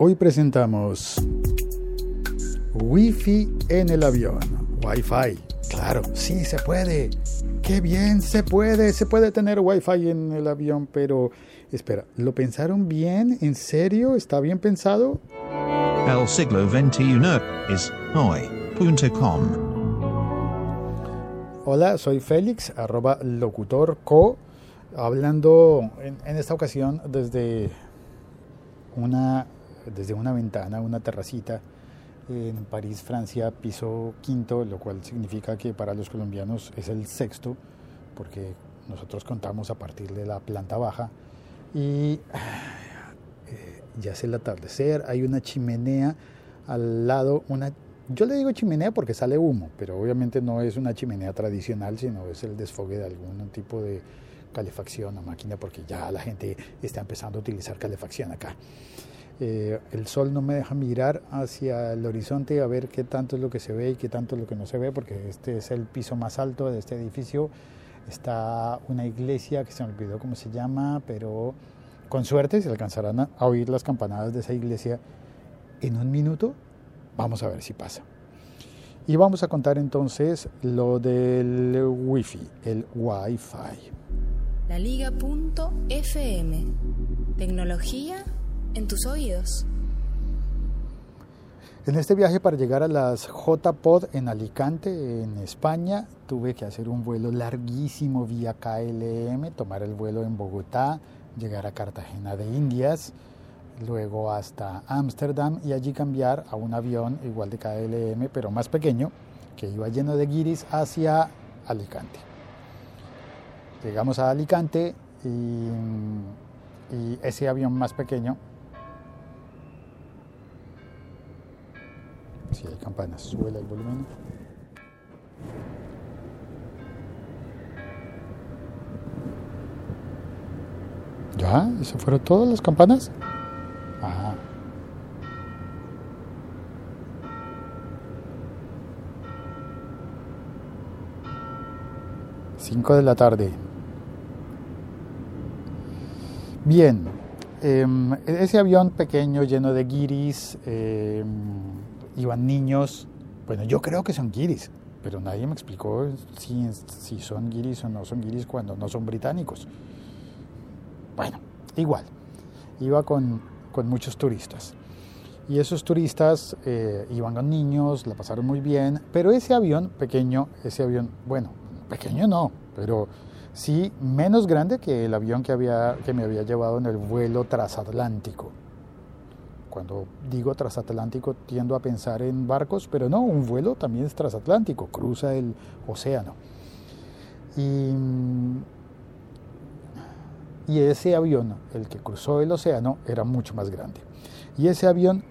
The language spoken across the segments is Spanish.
Hoy presentamos Wi-Fi en el avión. Wi-Fi. Claro, sí se puede. Qué bien se puede. Se puede tener Wi-Fi en el avión, pero espera, ¿lo pensaron bien? ¿En serio? ¿Está bien pensado? El siglo XXI es hoy.com. Hola, soy Félix, arroba locutorco, hablando en, en esta ocasión desde una desde una ventana, una terracita en París, Francia, piso quinto, lo cual significa que para los colombianos es el sexto, porque nosotros contamos a partir de la planta baja. Y eh, ya es el atardecer, hay una chimenea al lado, una yo le digo chimenea porque sale humo, pero obviamente no es una chimenea tradicional, sino es el desfogue de algún tipo de calefacción o máquina, porque ya la gente está empezando a utilizar calefacción acá. Eh, el sol no me deja mirar hacia el horizonte a ver qué tanto es lo que se ve y qué tanto es lo que no se ve, porque este es el piso más alto de este edificio. Está una iglesia que se me olvidó cómo se llama, pero con suerte se alcanzarán a oír las campanadas de esa iglesia en un minuto. Vamos a ver si pasa. Y vamos a contar entonces lo del wifi, el Wi-Fi. La Liga.fm. Tecnología en tus oídos. En este viaje para llegar a las JPod en Alicante, en España, tuve que hacer un vuelo larguísimo vía KLM, tomar el vuelo en Bogotá, llegar a Cartagena de Indias, luego hasta Ámsterdam y allí cambiar a un avión igual de KLM, pero más pequeño, que iba lleno de guiris hacia Alicante. Llegamos a Alicante y, y ese avión más pequeño Si hay campanas, sube el volumen. ¿Ya? ¿Eso fueron todas las campanas? Ajá. Cinco de la tarde. Bien, eh, ese avión pequeño lleno de guiris, eh, iban niños, bueno, yo creo que son guiris, pero nadie me explicó si, si son guiris o no son guiris cuando no son británicos. Bueno, igual, iba con, con muchos turistas. Y esos turistas eh, iban con niños, la pasaron muy bien, pero ese avión pequeño, ese avión, bueno, pequeño no, pero sí menos grande que el avión que, había, que me había llevado en el vuelo transatlántico. Cuando digo transatlántico tiendo a pensar en barcos, pero no, un vuelo también es transatlántico, cruza el océano. Y, y ese avión, el que cruzó el océano, era mucho más grande. Y ese avión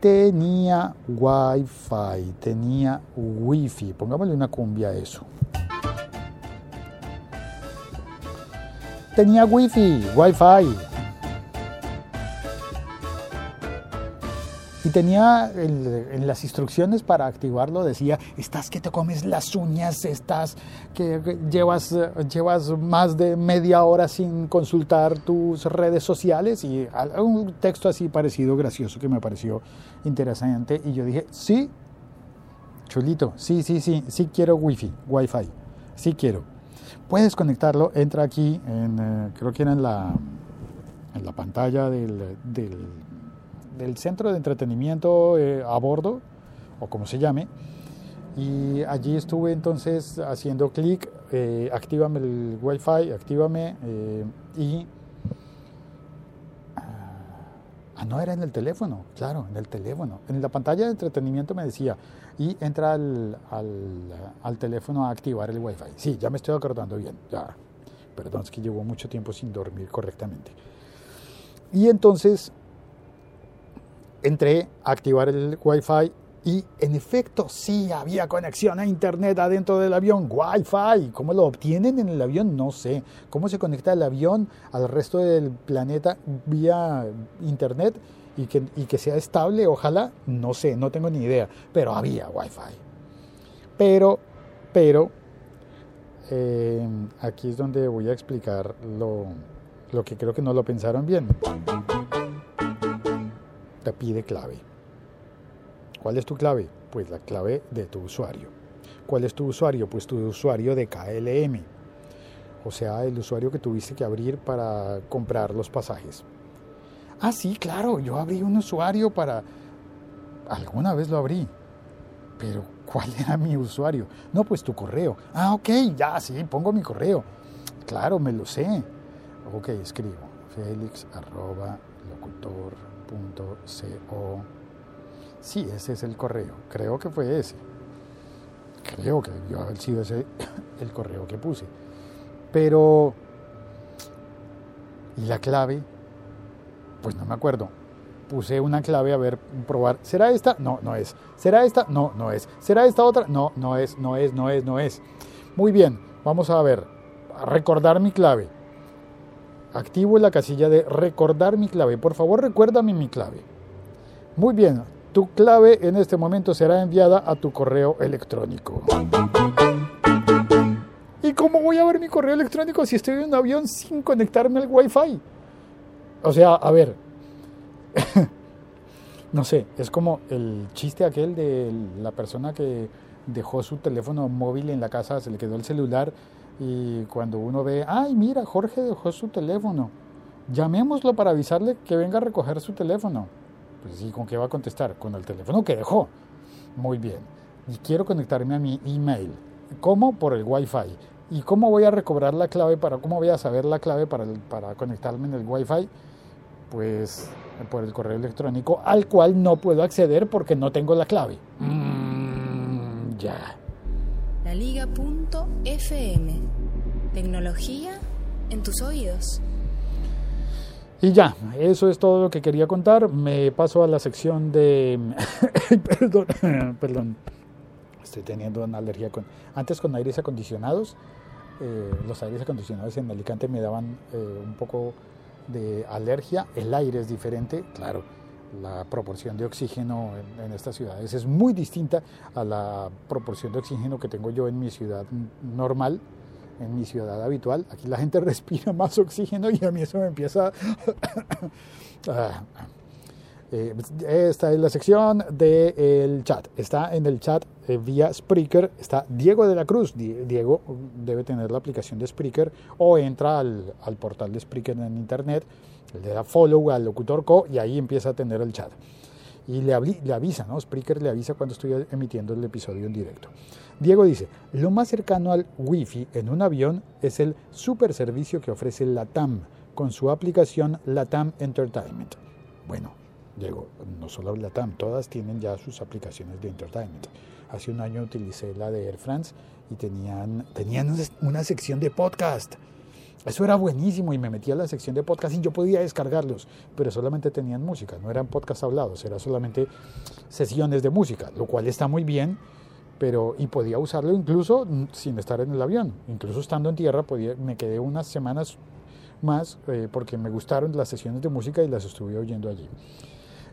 tenía wifi, tenía wifi. Pongámosle una cumbia a eso. Tenía wifi, wifi. Y tenía en las instrucciones para activarlo, decía, estás que te comes las uñas, estás que llevas, llevas más de media hora sin consultar tus redes sociales y un texto así parecido, gracioso, que me pareció interesante. Y yo dije, sí, chulito, sí, sí, sí, sí quiero wifi, wifi, sí quiero. Puedes conectarlo, entra aquí, en, eh, creo que era en la, en la pantalla del, del del centro de entretenimiento eh, a bordo, o como se llame, y allí estuve entonces haciendo clic, eh, actívame el wifi, actívame, eh, y... Ah, no era en el teléfono, claro, en el teléfono. En la pantalla de entretenimiento me decía, y entra al, al, al teléfono a activar el wifi. Sí, ya me estoy acordando bien, ya. Perdón, es que llevo mucho tiempo sin dormir correctamente. Y entonces entré a activar el Wi-Fi y en efecto sí había conexión a internet adentro del avión, Wi-Fi. ¿Cómo lo obtienen en el avión? No sé. ¿Cómo se conecta el avión al resto del planeta vía internet y que, y que sea estable? Ojalá, no sé, no tengo ni idea. Pero había Wi-Fi. Pero, pero, eh, aquí es donde voy a explicar lo, lo que creo que no lo pensaron bien. Te pide clave. ¿Cuál es tu clave? Pues la clave de tu usuario. ¿Cuál es tu usuario? Pues tu usuario de KLM. O sea, el usuario que tuviste que abrir para comprar los pasajes. Ah, sí, claro, yo abrí un usuario para... Alguna vez lo abrí. Pero, ¿cuál era mi usuario? No, pues tu correo. Ah, ok, ya, sí, pongo mi correo. Claro, me lo sé. Ok, escribo. Félix arroba locutor.co. Sí, ese es el correo. Creo que fue ese. Creo que debió haber sido ese el correo que puse. Pero... ¿Y la clave? Pues no me acuerdo. Puse una clave a ver, probar. ¿Será esta? No, no es. ¿Será esta? No, no es. ¿Será esta otra? No, no es, no es, no es, no es. Muy bien, vamos a ver. Recordar mi clave. Activo la casilla de recordar mi clave. Por favor, recuérdame mi clave. Muy bien, tu clave en este momento será enviada a tu correo electrónico. ¿Y cómo voy a ver mi correo electrónico si estoy en un avión sin conectarme al Wi-Fi? O sea, a ver, no sé, es como el chiste aquel de la persona que dejó su teléfono móvil en la casa, se le quedó el celular y cuando uno ve, ay, mira, Jorge dejó su teléfono, llamémoslo para avisarle que venga a recoger su teléfono. Pues sí, ¿con qué va a contestar? Con el teléfono que dejó. Muy bien. Y quiero conectarme a mi email. ¿Cómo? Por el Wi-Fi. ¿Y cómo voy a recobrar la clave para, cómo voy a saber la clave para, para conectarme en el Wi-Fi? Pues por el correo electrónico al cual no puedo acceder porque no tengo la clave. Mm, ya. La Liga.fm. Tecnología en tus oídos. Y ya, eso es todo lo que quería contar. Me paso a la sección de... perdón, perdón. Estoy teniendo una alergia con... Antes con aires acondicionados, eh, los aires acondicionados en Alicante me daban eh, un poco de alergia. El aire es diferente, claro. La proporción de oxígeno en, en estas ciudades es muy distinta a la proporción de oxígeno que tengo yo en mi ciudad normal en mi ciudad habitual. Aquí la gente respira más oxígeno y a mí eso me empieza... Ah, eh, esta es la sección del chat. Está en el chat eh, vía Spreaker. Está Diego de la Cruz. Diego debe tener la aplicación de Spreaker o entra al, al portal de Spreaker en internet. Le da follow al locutor co y ahí empieza a tener el chat y le, le, avisa, ¿no? Spreaker le avisa cuando estoy emitiendo el episodio en directo. Diego dice, lo más cercano al Wi-Fi en un avión es el super servicio que ofrece LATAM con su aplicación LATAM Entertainment. Bueno, Diego, no solo LATAM, todas tienen ya sus aplicaciones de entertainment. Hace un año utilicé la de Air France y tenían, tenían una sección de podcast. Eso era buenísimo y me metía a la sección de podcast y yo podía descargarlos, pero solamente tenían música, no eran podcast hablados, eran solamente sesiones de música, lo cual está muy bien, pero y podía usarlo incluso sin estar en el avión, incluso estando en tierra, podía, me quedé unas semanas más eh, porque me gustaron las sesiones de música y las estuve oyendo allí.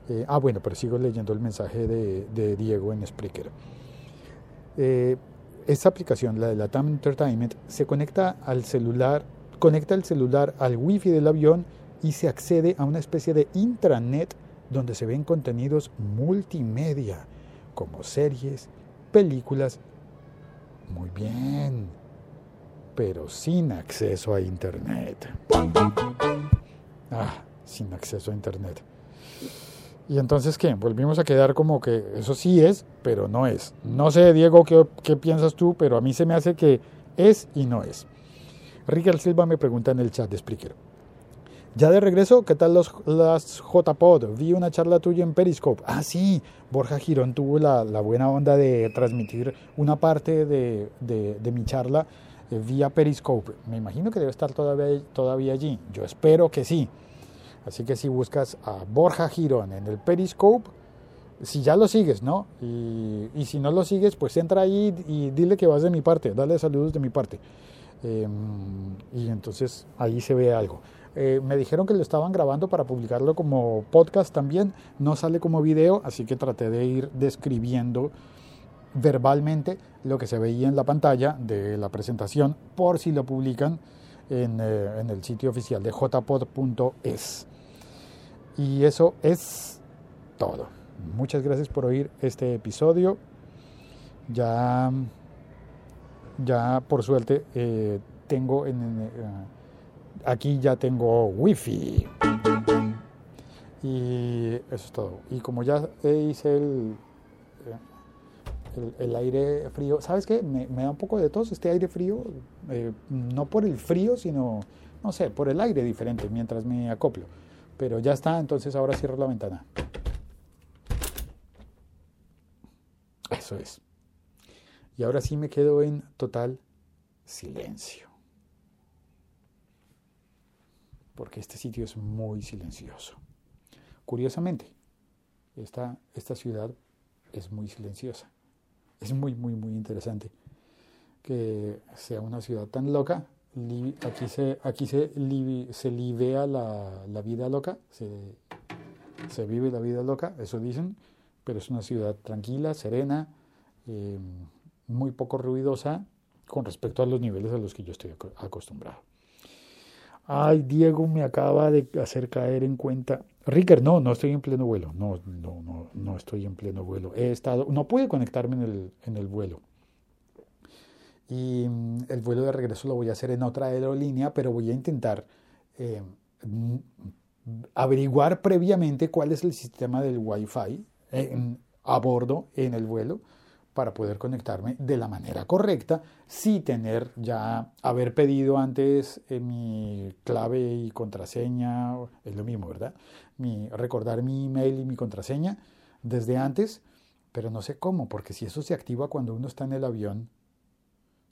Eh, ah, bueno, pero sigo leyendo el mensaje de, de Diego en Spreaker. Eh, esta aplicación, la de la TAM Entertainment, se conecta al celular conecta el celular al wifi del avión y se accede a una especie de intranet donde se ven contenidos multimedia, como series, películas. Muy bien, pero sin acceso a Internet. Ah, sin acceso a Internet. Y entonces, ¿qué? Volvimos a quedar como que eso sí es, pero no es. No sé, Diego, qué, qué piensas tú, pero a mí se me hace que es y no es. Ricker Silva me pregunta en el chat de Spreaker. Ya de regreso, ¿qué tal los, las JPod? Vi una charla tuya en Periscope. Ah, sí, Borja Girón tuvo la, buena onda de transmitir una parte de, mi charla eh, vía Periscope. Me imagino que debe estar todavía, todavía allí. Yo espero que sí. Así que si buscas a Borja Girón en el Periscope, si ya lo sigues, ¿no? Y, y si no lo sigues, pues entra ahí y dile que vas de mi parte, dale saludos de mi parte. Em, y entonces ahí se ve algo. Eh, me dijeron que lo estaban grabando para publicarlo como podcast también, no sale como video, así que traté de ir describiendo verbalmente lo que se veía en la pantalla de la presentación por si lo publican en, eh, en el sitio oficial de jpod.es. Y eso es todo. Muchas gracias por oír este episodio. Ya, ya por suerte eh, tengo en, eh, aquí ya tengo wifi y eso es todo. Y como ya hice el, el, el aire frío, ¿sabes qué? Me, da un poco de tos este aire frío, eh, no por el frío, sino, no sé, por el aire diferente mientras me acoplo. Pero ya está, entonces ahora cierro la ventana. Eso es. Y ahora sí me quedo en total silencio. Porque este sitio es muy silencioso. Curiosamente, esta, esta ciudad es muy silenciosa. Es muy, muy, muy interesante que sea una ciudad tan loca. Aquí se, aquí se, se la, la vida loca, se, se, vive la vida loca, eso dicen, pero es una ciudad tranquila, serena, eh, muy poco ruidosa con respecto a los niveles a los que yo estoy acostumbrado. Ay, Diego me acaba de hacer caer en cuenta. Ricker, no, no estoy en pleno vuelo. No, no, no, no estoy en pleno vuelo. He estado, no pude conectarme en el, en el vuelo. Y mm, el vuelo de regreso lo voy a hacer en otra aerolínea, pero voy a intentar eh, averiguar previamente cuál es el sistema del Wi-Fi eh, a bordo en el vuelo para poder conectarme de la manera correcta, sin tener ya haber pedido antes eh, mi clave y contraseña, es lo mismo, ¿verdad? Mi, recordar mi email y mi contraseña desde antes, pero no sé cómo, porque si eso se activa cuando uno está en el avión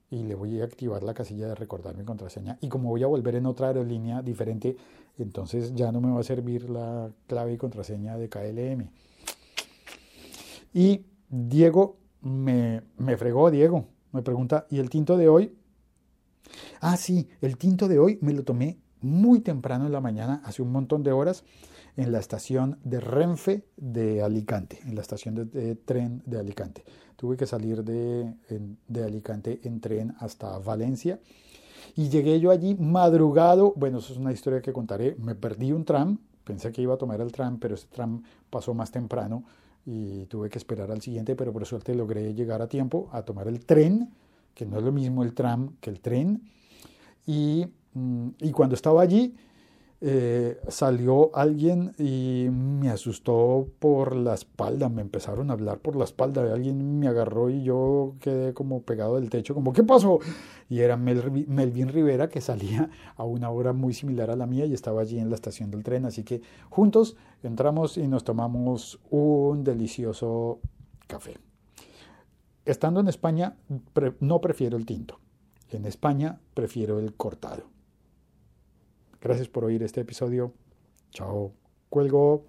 y le voy a activar la casilla de recordar mi contraseña y como voy a volver en otra aerolínea diferente, entonces ya no me va a servir la clave y contraseña de KLM. Y Diego me, me fregó Diego. Me pregunta, ¿y el tinto de hoy? Ah, sí, el tinto de hoy me lo tomé muy temprano en la mañana, hace un montón de horas, en la estación de Renfe de Alicante, en la estación de, tren de Alicante. Tuve que salir de, de, Alicante en tren hasta Valencia y llegué yo allí madrugado. Bueno, eso es una historia que contaré. Me perdí un tram, pensé que iba a tomar el tram, pero ese tram pasó más temprano y tuve que esperar al siguiente, pero por suerte logré llegar a tiempo a tomar el tren, que no es lo mismo el tram que el tren. Y, mm, y cuando estaba allí, eh, salió alguien y me asustó por la espalda, me empezaron a hablar por la espalda, alguien me agarró y yo quedé como pegado del techo, como ¿qué pasó? Y era Melvin Rivera que salía a una hora muy similar a la mía y estaba allí en la estación del tren, así que juntos entramos y nos tomamos un delicioso café. Estando en España, no prefiero el tinto, en España prefiero el cortado. Gracias por oír este episodio. Chao. Cuelgo.